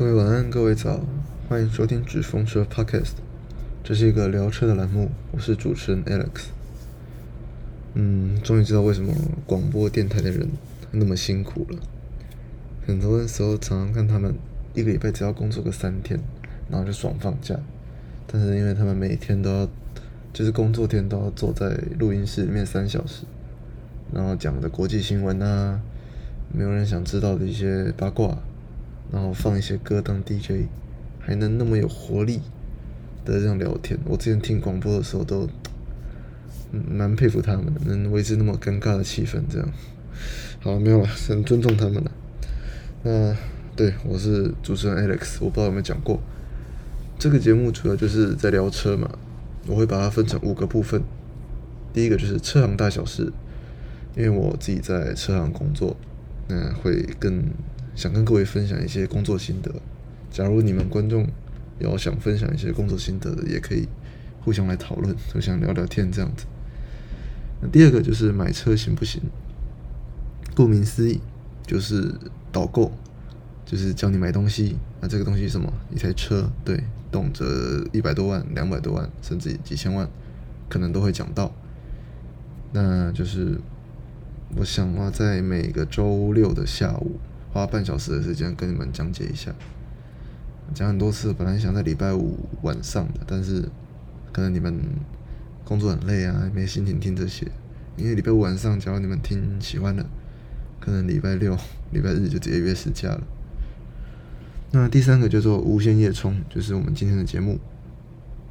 各位晚安，各位早，欢迎收听纸风车 Podcast，这是一个聊车的栏目，我是主持人 Alex。嗯，终于知道为什么广播电台的人那么辛苦了。很多的时候常常看他们一个礼拜只要工作个三天，然后就爽放假，但是因为他们每天都要，就是工作天都要坐在录音室里面三小时，然后讲的国际新闻啊，没有人想知道的一些八卦。然后放一些歌当 DJ，还能那么有活力的这样聊天。我之前听广播的时候都蛮佩服他们，能维持那么尴尬的气氛。这样，好没有了，很尊重他们了。那对我是主持人 Alex，我不知道有没有讲过。这个节目主要就是在聊车嘛，我会把它分成五个部分。第一个就是车行大小事，因为我自己在车行工作，那会跟。想跟各位分享一些工作心得。假如你们观众有想分享一些工作心得的，也可以互相来讨论，互相聊聊天这样子。那第二个就是买车行不行？顾名思义，就是导购，就是教你买东西。那这个东西什么？一台车，对，动辄一百多万、两百多万，甚至几千万，可能都会讲到。那就是我想话在每个周六的下午。花半小时的时间跟你们讲解一下，讲很多次。本来想在礼拜五晚上的，但是可能你们工作很累啊，没心情听这些。因为礼拜五晚上，假如你们听喜欢的，可能礼拜六、礼拜日就直接约时假了。那第三个叫做无限夜冲，就是我们今天的节目，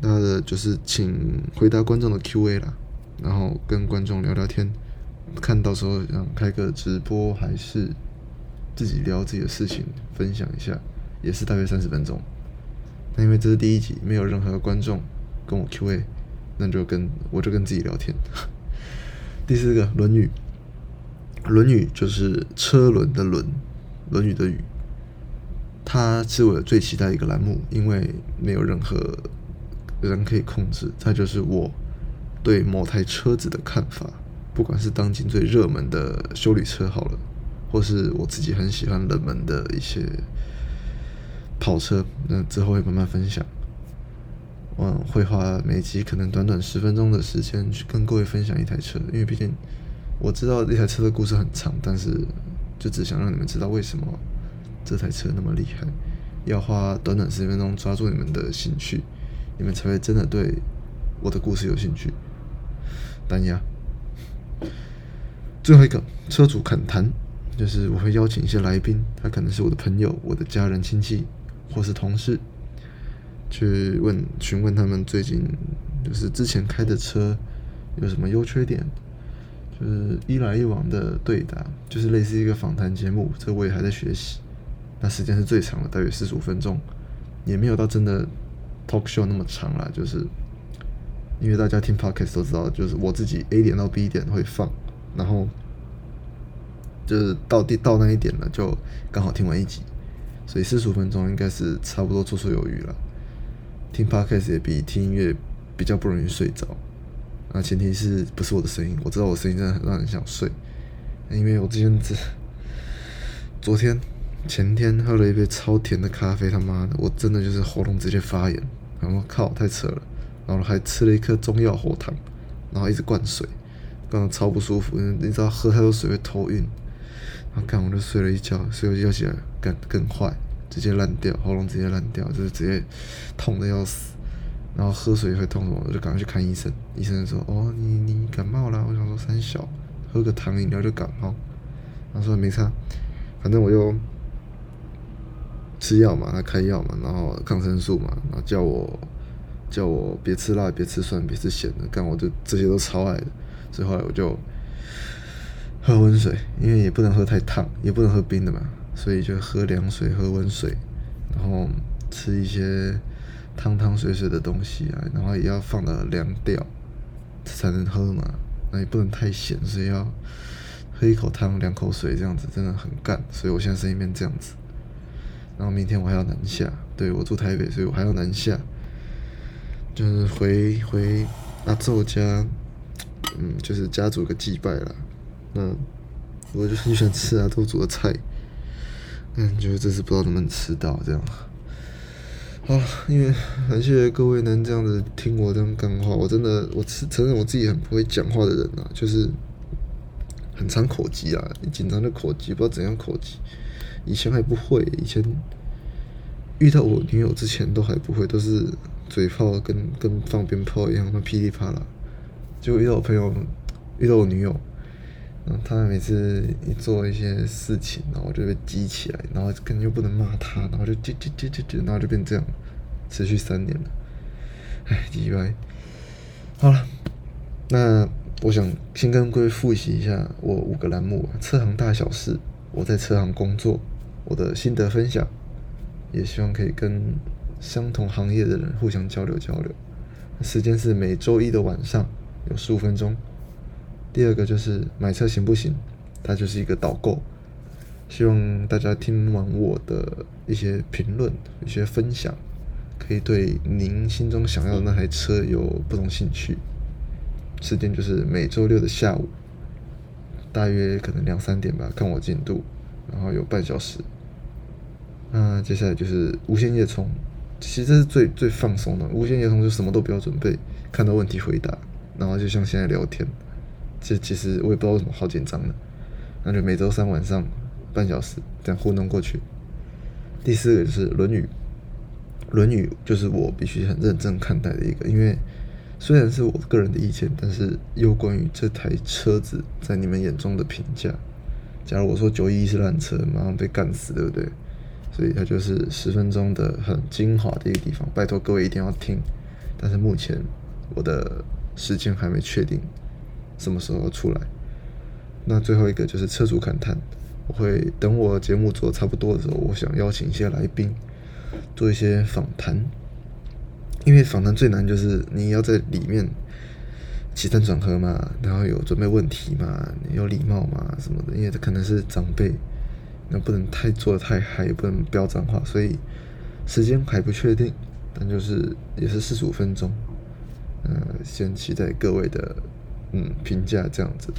那的就是请回答观众的 Q&A 啦，然后跟观众聊聊天，看到时候想开个直播还是。自己聊自己的事情，分享一下，也是大约三十分钟。那因为这是第一集，没有任何观众跟我 Q&A，那就跟我就跟自己聊天。第四个《论语》，《论语》就是车轮的轮，《论语》的语。它是我最期待一个栏目，因为没有任何人可以控制，它就是我对某台车子的看法，不管是当今最热门的修理车好了。或是我自己很喜欢冷门的一些跑车，那之后会慢慢分享。嗯，会花每集可能短短十分钟的时间去跟各位分享一台车，因为毕竟我知道这台车的故事很长，但是就只想让你们知道为什么这台车那么厉害，要花短短十分钟抓住你们的兴趣，你们才会真的对我的故事有兴趣。单压，最后一个车主恳谈。就是我会邀请一些来宾，他可能是我的朋友、我的家人、亲戚，或是同事，去问询问他们最近就是之前开的车有什么优缺点，就是一来一往的对答，就是类似一个访谈节目。这我也还在学习，那时间是最长的，大约四十五分钟，也没有到真的 talk show 那么长了。就是因为大家听 podcast 都知道，就是我自己 A 点到 B 点会放，然后。就是到第到那一点了，就刚好听完一集，所以四十五分钟应该是差不多绰绰有余了。听 podcast 也比听音乐比较不容易睡着，那前提是不是我的声音？我知道我声音真的很让人想睡，因为我之前只昨天前天喝了一杯超甜的咖啡，他妈的，我真的就是喉咙直接发炎，然后靠太扯了，然后还吃了一颗中药喉糖，然后一直灌水，刚刚超不舒服，你知道喝太多水会头晕。干，我就睡了一觉，睡了一觉起来，更更坏，直接烂掉，喉咙直接烂掉，就是直接痛的要死。然后喝水也会痛什么，我就赶快去看医生。医生说：“哦，你你感冒了。”我想说三小，喝个糖饮料就感冒。他说没差，反正我就吃药嘛，他开药嘛，然后抗生素嘛，然后叫我叫我别吃辣，别吃酸，别吃咸的。干，我就这些都超爱的，所以后来我就。喝温水，因为也不能喝太烫，也不能喝冰的嘛，所以就喝凉水，喝温水，然后吃一些汤汤水水的东西啊，然后也要放的凉掉，才能喝嘛。那也不能太咸，所以要喝一口汤，两口水这样子，真的很干。所以我现在声音变这样子。然后明天我还要南下，对我住台北，所以我还要南下，就是回回阿昼家，嗯，就是家族个祭拜了。那我就很喜欢吃阿周煮的菜，嗯，觉得这次不知道能不能吃到这样。好，因为感谢各位能这样子听我这样干话，我真的我承承认我自己很不会讲话的人啊，就是很常口急啊，一紧张就口急，不知道怎样口急。以前还不会，以前遇到我女友之前都还不会，都是嘴炮跟跟放鞭炮一样，那噼里啪啦。就遇到我朋友，遇到我女友。他每次一做一些事情，然后就被激起来，然后根本就不能骂他，然后就就就就就，然后就变这样，持续三年了，唉，意外。好了，那我想先跟各位复习一下我五个栏目：车行大小事，我在车行工作，我的心得分享，也希望可以跟相同行业的人互相交流交流。时间是每周一的晚上，有十五分钟。第二个就是买车行不行？它就是一个导购，希望大家听完我的一些评论、一些分享，可以对您心中想要的那台车有不同兴趣。时间就是每周六的下午，大约可能两三点吧，看我进度，然后有半小时。那接下来就是无线夜充，其实这是最最放松的。无线夜充就什么都不要准备，看到问题回答，然后就像现在聊天。这其实我也不知道为什么好紧张的，那就每周三晚上半小时这样糊弄过去。第四个就是《论语》，《论语》就是我必须很认真看待的一个，因为虽然是我个人的意见，但是又关于这台车子在你们眼中的评价。假如我说九一是烂车，马上被干死，对不对？所以它就是十分钟的很精华的一个地方，拜托各位一定要听。但是目前我的时间还没确定。什么时候出来？那最后一个就是车主感叹，我会等我节目做的差不多的时候，我想邀请一些来宾做一些访谈，因为访谈最难就是你要在里面起承转合嘛，然后有准备问题嘛，你有礼貌嘛什么的，因为这可能是长辈，那不能太做的太嗨，也不能飙脏话，所以时间还不确定，但就是也是四十五分钟，呃，先期待各位的。嗯，评价这样子。